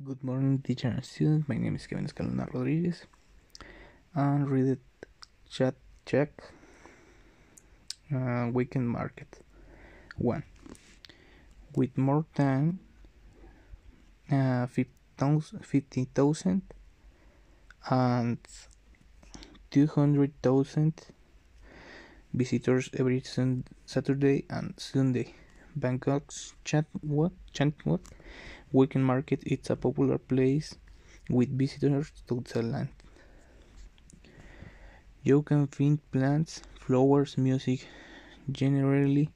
Good morning, teacher and students. My name is Kevin Escalona Rodriguez. And read it chat check uh, weekend market. One with more than uh, 50,000 and 200,000 visitors every Saturday and Sunday. Bangkok's Chatuchak weekend market is a popular place with visitors to Thailand. You can find plants, flowers, music, generally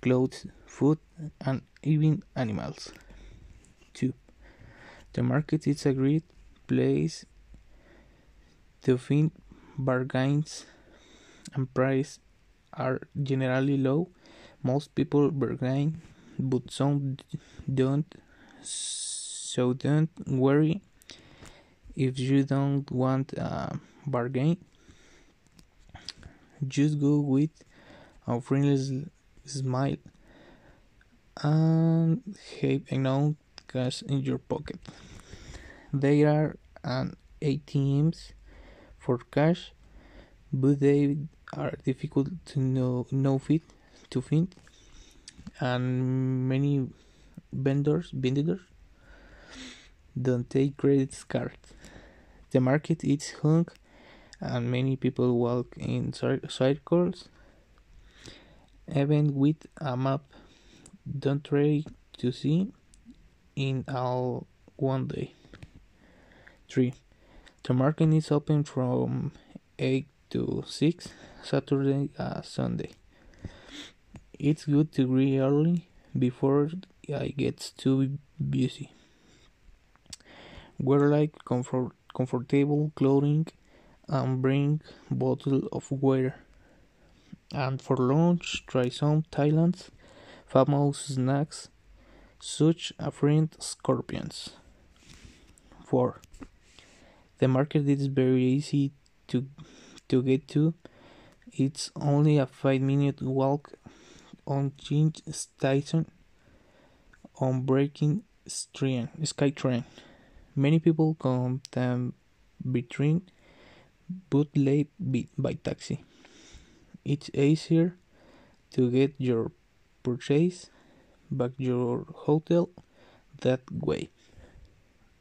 clothes, food, and even animals. 2. The market is a great place to find bargains and prices are generally low. Most people bargain, but some don't. So don't worry if you don't want a bargain. Just go with a friendly smile and have enough cash in your pocket. There are an ATMs for cash, but they are difficult to know, know fit to find, and many vendors vendors don't take credit cards. The market is hung, and many people walk in circles. Even with a map, don't try to see in all one day. 3. The market is open from 8 to 6, Saturday and Sunday. It's good to read early before I gets too busy. Wear like comfort, comfortable clothing and bring bottle of water. And for lunch, try some Thailand's famous snacks, such as fried scorpions. 4. The market is very easy to to get to. It's only a 5 minute walk on Change Station on Breaking Train, Sky Train. Many people come them between late by taxi. It's easier to get your purchase back your hotel that way.